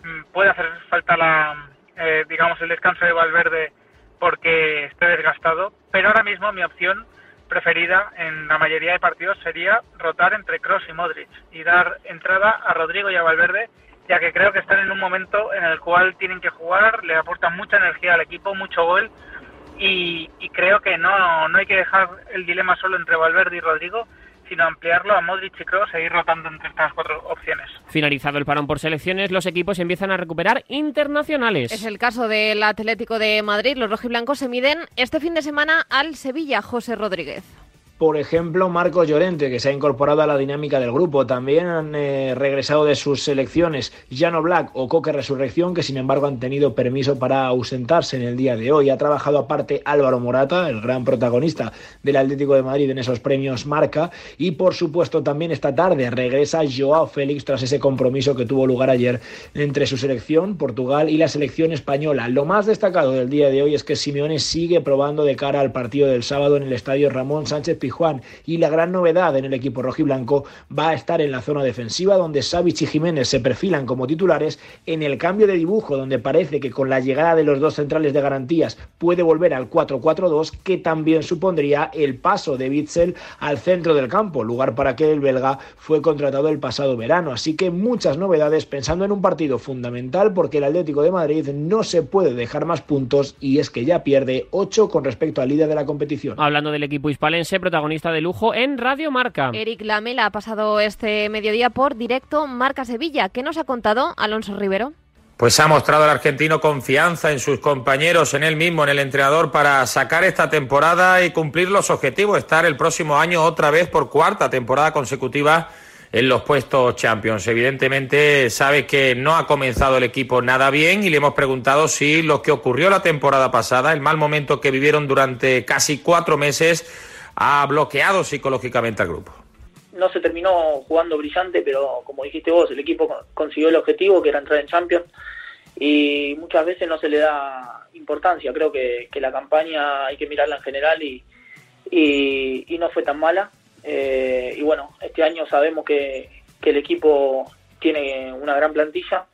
mm, puede hacer falta la, eh, digamos, el descanso de Valverde porque esté desgastado, pero ahora mismo mi opción preferida en la mayoría de partidos sería rotar entre Cross y Modric y dar entrada a Rodrigo y a Valverde, ya que creo que están en un momento en el cual tienen que jugar, le aportan mucha energía al equipo, mucho gol y, y creo que no, no hay que dejar el dilema solo entre Valverde y Rodrigo, sino ampliarlo a Modric y Kroos e ir rotando entre estas cuatro opciones. Finalizado el parón por selecciones, los equipos empiezan a recuperar internacionales. Es el caso del Atlético de Madrid. Los rojiblancos se miden este fin de semana al Sevilla, José Rodríguez. Por ejemplo, Marcos Llorente, que se ha incorporado a la dinámica del grupo. También han eh, regresado de sus selecciones Jano Black o Coque Resurrección, que sin embargo han tenido permiso para ausentarse en el día de hoy. Ha trabajado aparte Álvaro Morata, el gran protagonista del Atlético de Madrid en esos premios Marca. Y por supuesto también esta tarde regresa Joao Félix tras ese compromiso que tuvo lugar ayer entre su selección, Portugal, y la selección española. Lo más destacado del día de hoy es que Simeone sigue probando de cara al partido del sábado en el estadio Ramón Sánchez Juan y la gran novedad en el equipo rojiblanco va a estar en la zona defensiva donde Savic y Jiménez se perfilan como titulares en el cambio de dibujo donde parece que con la llegada de los dos centrales de garantías puede volver al 4-4-2 que también supondría el paso de Bitzel al centro del campo, lugar para que el belga fue contratado el pasado verano. Así que muchas novedades pensando en un partido fundamental porque el Atlético de Madrid no se puede dejar más puntos y es que ya pierde 8 con respecto al líder de la competición. Hablando del equipo hispalense, protagonista de lujo en Radio Marca. Eric Lamela ha pasado este mediodía por directo Marca Sevilla. ¿Qué nos ha contado Alonso Rivero? Pues ha mostrado el argentino confianza en sus compañeros, en él mismo, en el entrenador, para sacar esta temporada y cumplir los objetivos, estar el próximo año otra vez por cuarta temporada consecutiva en los puestos Champions. Evidentemente sabe que no ha comenzado el equipo nada bien y le hemos preguntado si lo que ocurrió la temporada pasada, el mal momento que vivieron durante casi cuatro meses, ha bloqueado psicológicamente al grupo. No se terminó jugando brillante, pero como dijiste vos, el equipo consiguió el objetivo, que era entrar en Champions, y muchas veces no se le da importancia. Creo que, la campaña hay que mirarla en general y, y, no fue tan mala. Eh, y bueno, este año sabemos que, el equipo tiene una gran plantilla.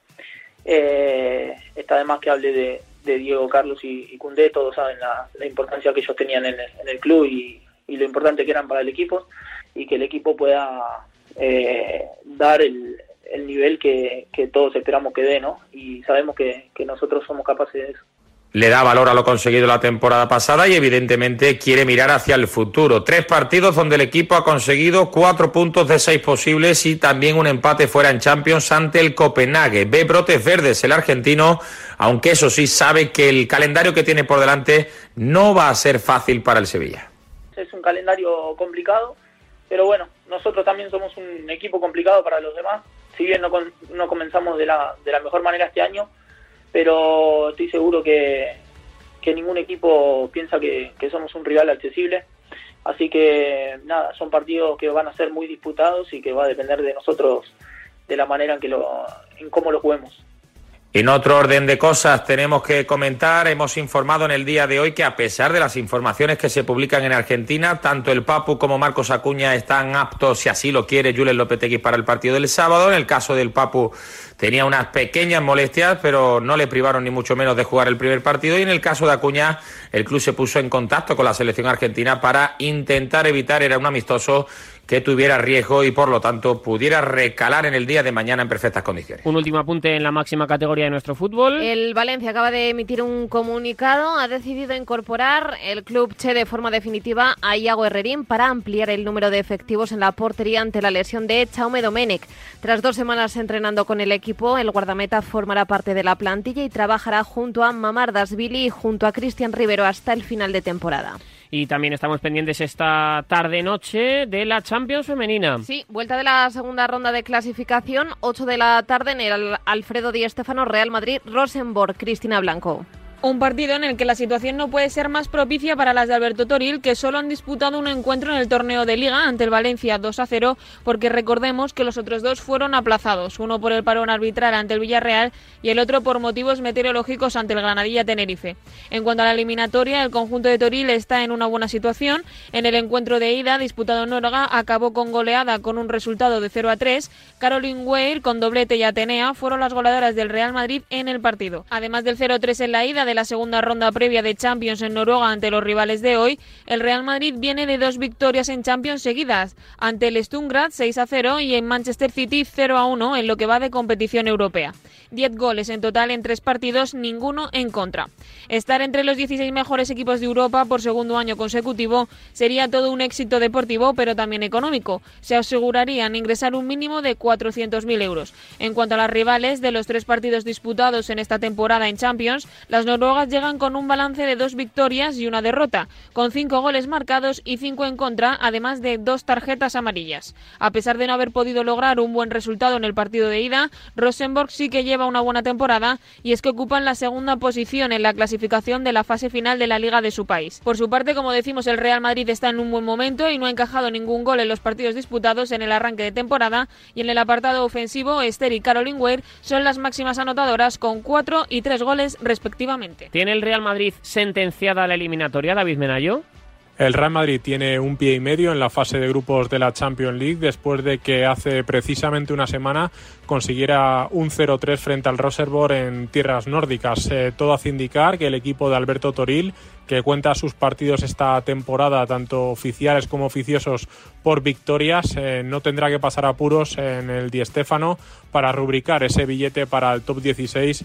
Eh, está además que hable de, Diego Carlos y, y Cundé, todos saben la, importancia que ellos tenían en el club y, y lo importante que eran para el equipo y que el equipo pueda eh, dar el, el nivel que, que, todos esperamos que dé, ¿no? Y sabemos que, que nosotros somos capaces de eso le da valor a lo conseguido la temporada pasada y evidentemente quiere mirar hacia el futuro. Tres partidos donde el equipo ha conseguido cuatro puntos de seis posibles y también un empate fuera en Champions ante el Copenhague. Ve brotes verdes el argentino, aunque eso sí sabe que el calendario que tiene por delante no va a ser fácil para el Sevilla es un calendario complicado, pero bueno, nosotros también somos un equipo complicado para los demás, si bien no, no comenzamos de la, de la mejor manera este año, pero estoy seguro que, que ningún equipo piensa que, que somos un rival accesible. Así que nada, son partidos que van a ser muy disputados y que va a depender de nosotros de la manera en que lo, en cómo lo juguemos. En otro orden de cosas tenemos que comentar, hemos informado en el día de hoy que a pesar de las informaciones que se publican en Argentina, tanto el Papu como Marcos Acuña están aptos, si así lo quiere, Julen Lopetegui para el partido del sábado. En el caso del Papu tenía unas pequeñas molestias, pero no le privaron ni mucho menos de jugar el primer partido. Y en el caso de Acuña, el club se puso en contacto con la selección argentina para intentar evitar, era un amistoso que tuviera riesgo y por lo tanto pudiera recalar en el día de mañana en perfectas condiciones. Un último apunte en la máxima categoría de nuestro fútbol. El Valencia acaba de emitir un comunicado, ha decidido incorporar el club Che de forma definitiva a Iago Herrerín para ampliar el número de efectivos en la portería ante la lesión de Chaume Domenech. Tras dos semanas entrenando con el equipo, el guardameta formará parte de la plantilla y trabajará junto a Mamar Dasvili y junto a Cristian Rivero hasta el final de temporada. Y también estamos pendientes esta tarde-noche de la Champions femenina. Sí, vuelta de la segunda ronda de clasificación, 8 de la tarde en el Alfredo Di Stéfano, Real Madrid, Rosenborg, Cristina Blanco. Un partido en el que la situación no puede ser más propicia para las de Alberto Toril, que solo han disputado un encuentro en el torneo de Liga ante el Valencia 2 a 0, porque recordemos que los otros dos fueron aplazados, uno por el parón arbitral ante el Villarreal y el otro por motivos meteorológicos ante el Granadilla Tenerife. En cuanto a la eliminatoria, el conjunto de Toril está en una buena situación. En el encuentro de ida disputado en Noruega acabó con goleada con un resultado de 0 a 3. Caroline Weir con doblete y Atenea fueron las goleadoras del Real Madrid en el partido. Además del 0 3 en la ida, de la segunda ronda previa de Champions en Noruega ante los rivales de hoy, el Real Madrid viene de dos victorias en Champions seguidas, ante el Stungrad 6 a 0 y en Manchester City 0 a 1 en lo que va de competición europea. 10 goles en total en tres partidos, ninguno en contra. Estar entre los 16 mejores equipos de Europa por segundo año consecutivo sería todo un éxito deportivo, pero también económico. Se asegurarían ingresar un mínimo de 400.000 euros. En cuanto a las rivales de los tres partidos disputados en esta temporada en Champions, las noruegas llegan con un balance de dos victorias y una derrota, con cinco goles marcados y cinco en contra, además de dos tarjetas amarillas. A pesar de no haber podido lograr un buen resultado en el partido de ida, Rosenborg sí que lleva una buena temporada y es que ocupan la segunda posición en la clasificación de la fase final de la liga de su país. Por su parte, como decimos, el Real Madrid está en un buen momento y no ha encajado ningún gol en los partidos disputados en el arranque de temporada y en el apartado ofensivo, Esther y Caroline Weir son las máximas anotadoras con cuatro y tres goles respectivamente. ¿Tiene el Real Madrid sentenciada la eliminatoria, David Menayo? El Real Madrid tiene un pie y medio en la fase de grupos de la Champions League después de que hace precisamente una semana consiguiera un 0-3 frente al Rosenborg en tierras nórdicas. Eh, todo hace indicar que el equipo de Alberto Toril que cuenta sus partidos esta temporada, tanto oficiales como oficiosos, por victorias, eh, no tendrá que pasar apuros en el Di Stéfano para rubricar ese billete para el top 16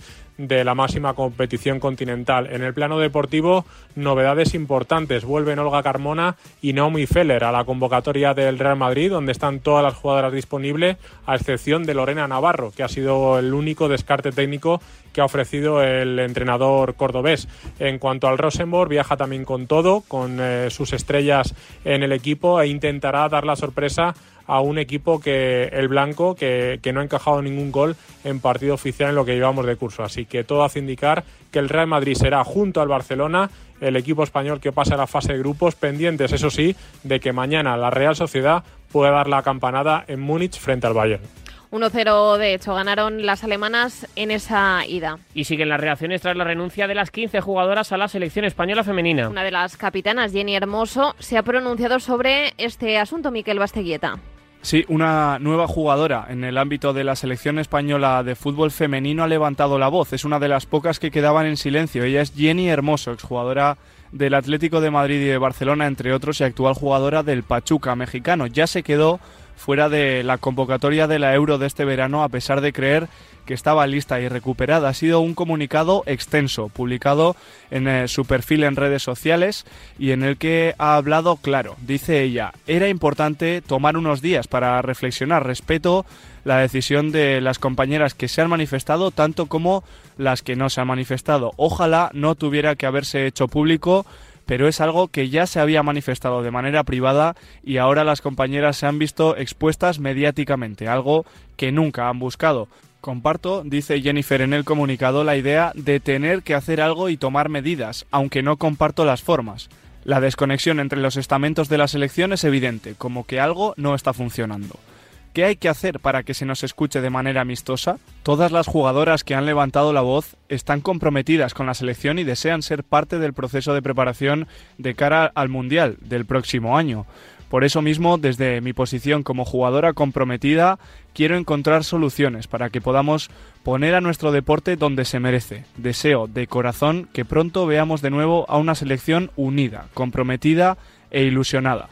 de la máxima competición continental. En el plano deportivo, novedades importantes. Vuelven Olga Carmona y Naomi Feller a la convocatoria del Real Madrid, donde están todas las jugadoras disponibles, a excepción de Lorena Navarro, que ha sido el único descarte técnico que ha ofrecido el entrenador cordobés. En cuanto al Rosenborg, viaja también con todo, con eh, sus estrellas en el equipo e intentará dar la sorpresa a un equipo que el blanco que, que, no ha encajado ningún gol en partido oficial en lo que llevamos de curso. Así que todo hace indicar que el Real Madrid será junto al Barcelona el equipo español que pase a la fase de grupos, pendientes, eso sí, de que mañana la Real Sociedad pueda dar la campanada en Múnich frente al Bayern. 1-0 de hecho ganaron las alemanas en esa ida. Y siguen las reacciones tras la renuncia de las 15 jugadoras a la selección española femenina. Una de las capitanas, Jenny Hermoso, se ha pronunciado sobre este asunto, Miquel Basteguieta. Sí, una nueva jugadora en el ámbito de la selección española de fútbol femenino ha levantado la voz. Es una de las pocas que quedaban en silencio. Ella es Jenny Hermoso, exjugadora del Atlético de Madrid y de Barcelona, entre otros, y actual jugadora del Pachuca mexicano. Ya se quedó fuera de la convocatoria de la Euro de este verano a pesar de creer que estaba lista y recuperada. Ha sido un comunicado extenso, publicado en eh, su perfil en redes sociales y en el que ha hablado claro. Dice ella, era importante tomar unos días para reflexionar. Respeto la decisión de las compañeras que se han manifestado, tanto como las que no se han manifestado. Ojalá no tuviera que haberse hecho público pero es algo que ya se había manifestado de manera privada y ahora las compañeras se han visto expuestas mediáticamente, algo que nunca han buscado. Comparto, dice Jennifer en el comunicado, la idea de tener que hacer algo y tomar medidas, aunque no comparto las formas. La desconexión entre los estamentos de la selección es evidente, como que algo no está funcionando. ¿Qué hay que hacer para que se nos escuche de manera amistosa? Todas las jugadoras que han levantado la voz están comprometidas con la selección y desean ser parte del proceso de preparación de cara al Mundial del próximo año. Por eso mismo, desde mi posición como jugadora comprometida, quiero encontrar soluciones para que podamos poner a nuestro deporte donde se merece. Deseo de corazón que pronto veamos de nuevo a una selección unida, comprometida e ilusionada.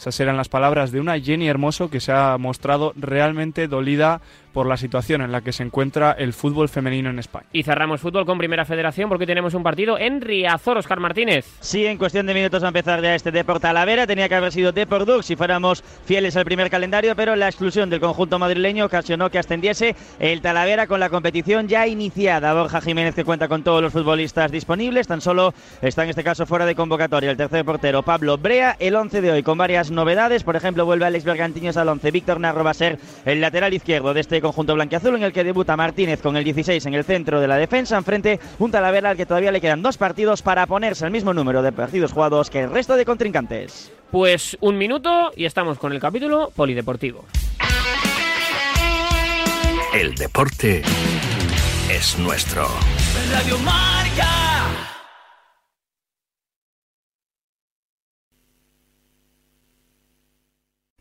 Esas eran las palabras de una Jenny Hermoso que se ha mostrado realmente dolida por la situación en la que se encuentra el fútbol femenino en España. Y cerramos fútbol con Primera Federación porque tenemos un partido en Riazor, Oscar Martínez. Sí, en cuestión de minutos a empezar ya este Deport Talavera. Tenía que haber sido Deport Dux si fuéramos fieles al primer calendario, pero la exclusión del conjunto madrileño ocasionó que ascendiese el Talavera con la competición ya iniciada. Borja Jiménez que cuenta con todos los futbolistas disponibles, tan solo está en este caso fuera de convocatoria el tercer portero Pablo Brea. El 11 de hoy con varias novedades, por ejemplo vuelve Alex Bergantiños al 11, Víctor Narro va a ser el lateral izquierdo de este conjunto blanquiazul en el que debuta Martínez con el 16 en el centro de la defensa, enfrente un Talavera al que todavía le quedan dos partidos para ponerse al mismo número de partidos jugados que el resto de contrincantes. Pues un minuto y estamos con el capítulo polideportivo. El deporte es nuestro. Radio Marca.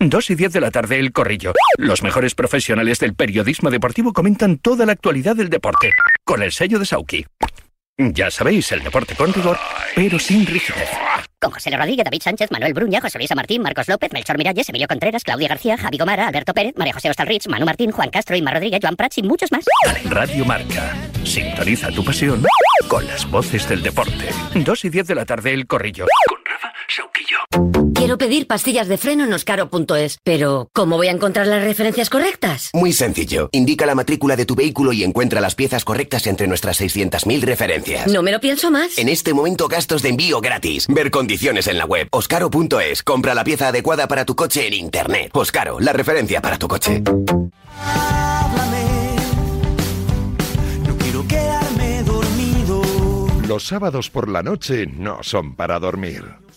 Dos y diez de la tarde, El Corrillo. Los mejores profesionales del periodismo deportivo comentan toda la actualidad del deporte, con el sello de Sauki. Ya sabéis, el deporte con rigor, pero sin rigidez. Con José Rodríguez, David Sánchez, Manuel Bruña, José Luis Martín, Marcos López, Melchor Miralles, Emilio Contreras, Claudia García, Javi Gomara, Alberto Pérez, María José Ostalrich, Manu Martín, Juan Castro, Inma Rodríguez, Joan Prats y muchos más. Radio Marca. Sintoniza tu pasión con las voces del deporte. 2 y 10 de la tarde, El Corrillo. Quiero pedir pastillas de freno en oscaro.es, pero ¿cómo voy a encontrar las referencias correctas? Muy sencillo. Indica la matrícula de tu vehículo y encuentra las piezas correctas entre nuestras 600.000 referencias. No me lo pienso más. En este momento gastos de envío gratis. Ver condiciones en la web. Oscaro.es. Compra la pieza adecuada para tu coche en Internet. Oscaro, la referencia para tu coche. No quiero quedarme dormido. Los sábados por la noche no son para dormir,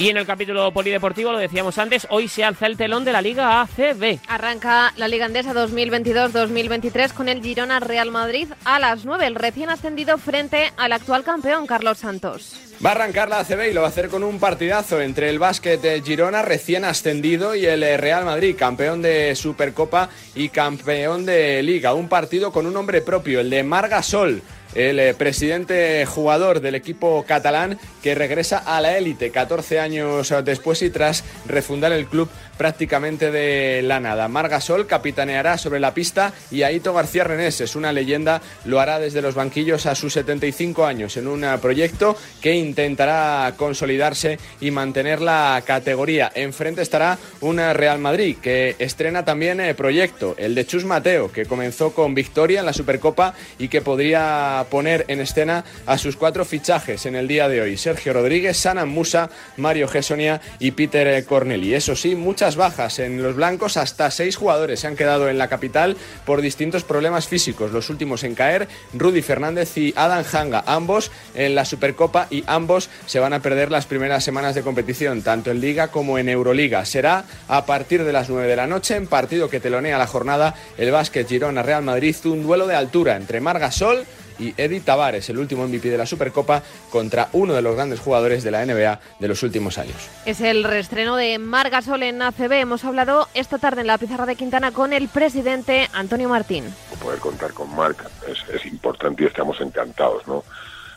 Y en el capítulo polideportivo, lo decíamos antes, hoy se alza el telón de la Liga ACB. Arranca la Liga Andesa 2022-2023 con el Girona Real Madrid a las 9, el recién ascendido frente al actual campeón Carlos Santos. Va a arrancar la ACB y lo va a hacer con un partidazo entre el básquet de Girona recién ascendido y el eh, Real Madrid, campeón de Supercopa y campeón de Liga. Un partido con un nombre propio, el de Marga Sol el eh, presidente jugador del equipo catalán que regresa a la élite 14 años después y tras refundar el club prácticamente de la nada. Margasol capitaneará sobre la pista y Aito García Renés es una leyenda, lo hará desde los banquillos a sus 75 años en un proyecto que intentará consolidarse y mantener la categoría. Enfrente estará un Real Madrid que estrena también el proyecto, el de Chus Mateo, que comenzó con victoria en la Supercopa y que podría poner en escena a sus cuatro fichajes en el día de hoy. Sergio Rodríguez, Sanan Musa, Mario Gesonia y Peter Corneli. Eso sí, muchas bajas en los blancos, hasta seis jugadores se han quedado en la capital por distintos problemas físicos. Los últimos en caer, Rudy Fernández y Adam Hanga, ambos en la Supercopa y ambos se van a perder las primeras semanas de competición, tanto en Liga como en Euroliga. Será a partir de las 9 de la noche, en partido que telonea la jornada, el básquet Girona Real Madrid, un duelo de altura entre Margasol y Eddie Tavares, el último MVP de la Supercopa, contra uno de los grandes jugadores de la NBA de los últimos años. Es el reestreno de Margasol en ACB. Hemos hablado esta tarde en la pizarra de Quintana con el presidente Antonio Martín. Poder contar con Marc es, es importante y estamos encantados, ¿no?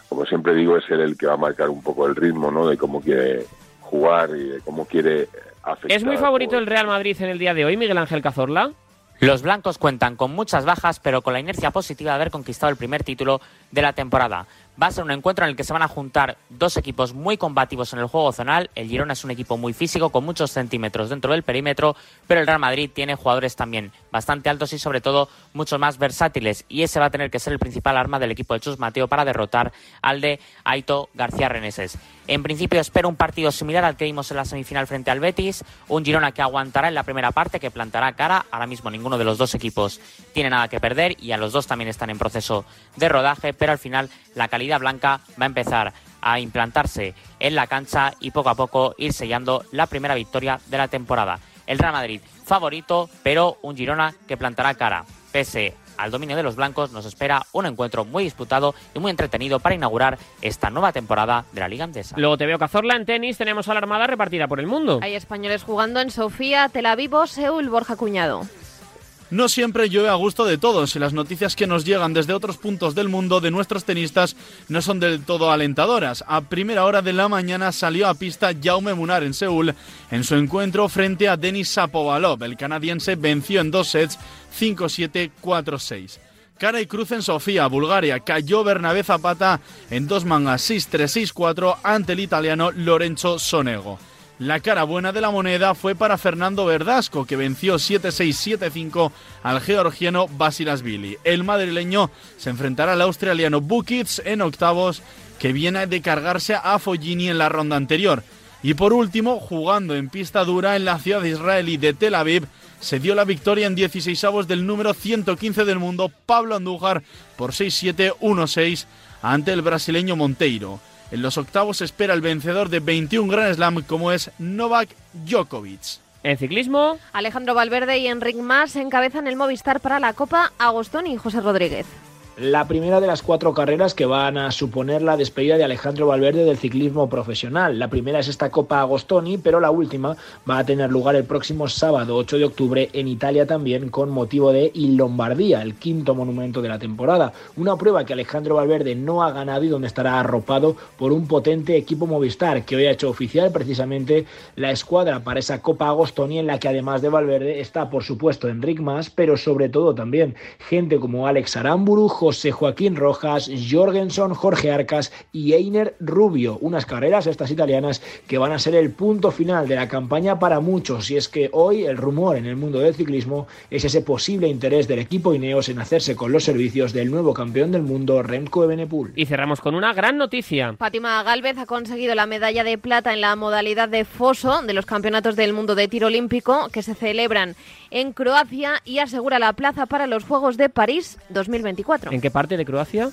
Como siempre digo, es él el que va a marcar un poco el ritmo, ¿no? De cómo quiere jugar y de cómo quiere afectar. ¿Es muy favorito el Real Madrid en el día de hoy, Miguel Ángel Cazorla? Los blancos cuentan con muchas bajas, pero con la inercia positiva de haber conquistado el primer título de la temporada. Va a ser un encuentro en el que se van a juntar dos equipos muy combativos en el juego zonal. El Girona es un equipo muy físico, con muchos centímetros dentro del perímetro, pero el Real Madrid tiene jugadores también bastante altos y sobre todo mucho más versátiles. Y ese va a tener que ser el principal arma del equipo de Chus Mateo para derrotar al de Aito García Reneses. En principio espero un partido similar al que vimos en la semifinal frente al Betis, un Girona que aguantará en la primera parte, que plantará cara. Ahora mismo ninguno de los dos equipos tiene nada que perder y a los dos también están en proceso de rodaje, pero al final la calidad blanca va a empezar a implantarse en la cancha y poco a poco ir sellando la primera victoria de la temporada. El Real Madrid favorito, pero un Girona que plantará cara. Pese al dominio de los blancos, nos espera un encuentro muy disputado y muy entretenido para inaugurar esta nueva temporada de la Liga Andesa. Luego te veo Cazorla en tenis, tenemos a la Armada repartida por el mundo. Hay españoles jugando en Sofía, Tel Aviv o Seúl, Borja Cuñado. No siempre llueve a gusto de todos y las noticias que nos llegan desde otros puntos del mundo de nuestros tenistas no son del todo alentadoras. A primera hora de la mañana salió a pista Jaume Munar en Seúl en su encuentro frente a Denis Shapovalov. El canadiense venció en dos sets 5-7, 4-6. Cara y cruz en Sofía, Bulgaria. Cayó Bernabé Zapata en dos mangas 6-3, 6-4 ante el italiano Lorenzo Sonego. La cara buena de la moneda fue para Fernando Verdasco, que venció 7-6-7-5 al georgiano Basilasvili. El madrileño se enfrentará al australiano Bukic en octavos, que viene de cargarse a Foggini en la ronda anterior. Y por último, jugando en pista dura en la ciudad israelí de Tel Aviv, se dio la victoria en 16 avos del número 115 del mundo, Pablo Andújar, por 6-7-1-6 ante el brasileño Monteiro. En los octavos se espera el vencedor de 21 Grand Slam como es Novak Djokovic. En ciclismo, Alejandro Valverde y Enric Mas encabezan el Movistar para la Copa Agostoni y José Rodríguez. La primera de las cuatro carreras que van a suponer la despedida de Alejandro Valverde del ciclismo profesional. La primera es esta Copa Agostoni, pero la última va a tener lugar el próximo sábado 8 de octubre en Italia también con motivo de Il Lombardía, el quinto monumento de la temporada. Una prueba que Alejandro Valverde no ha ganado y donde estará arropado por un potente equipo Movistar que hoy ha hecho oficial precisamente la escuadra para esa Copa Agostoni en la que además de Valverde está por supuesto Enric Mas, pero sobre todo también gente como Alex Aramburu, José Joaquín Rojas, Jorgensen, Jorge Arcas y Einer Rubio. Unas carreras estas italianas que van a ser el punto final de la campaña para muchos. Y es que hoy el rumor en el mundo del ciclismo es ese posible interés del equipo Ineos en hacerse con los servicios del nuevo campeón del mundo, Remco Evenepoel. Y cerramos con una gran noticia. Fátima Galvez ha conseguido la medalla de plata en la modalidad de foso de los campeonatos del mundo de tiro olímpico que se celebran en Croacia y asegura la plaza para los Juegos de París 2024. ¿En qué parte de Croacia?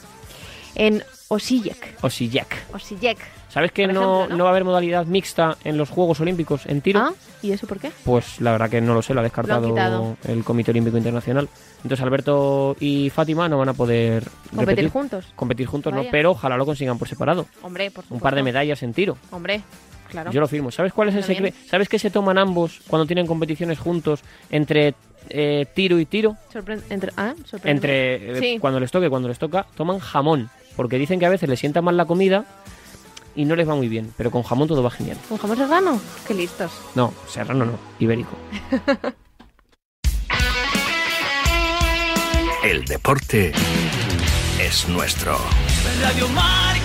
En Osijek. Osijek. Osijek. ¿Sabes que no, ejemplo, ¿no? no va a haber modalidad mixta en los Juegos Olímpicos en tiro? Ah, ¿y eso por qué? Pues la verdad que no lo sé, lo ha descartado el Comité Olímpico Internacional. Entonces Alberto y Fátima no van a poder ¿Competir repetir. juntos? Competir juntos no, pero ojalá lo consigan por separado. Hombre, por Un par de supuesto. medallas en tiro. Hombre, claro. Yo lo firmo. ¿Sabes cuál es el secreto? ¿Sabes qué se toman ambos cuando tienen competiciones juntos entre eh, tiro y tiro? Sorpre- entre, ah. Entre eh, Sí. cuando les toque, cuando les toca, toman jamón. Porque dicen que a veces les sienta mal la comida y no les va muy bien. Pero con jamón todo va genial. ¿Un jamón serrano? Qué listos. No, serrano no, ibérico. El deporte es nuestro. Radio Mar.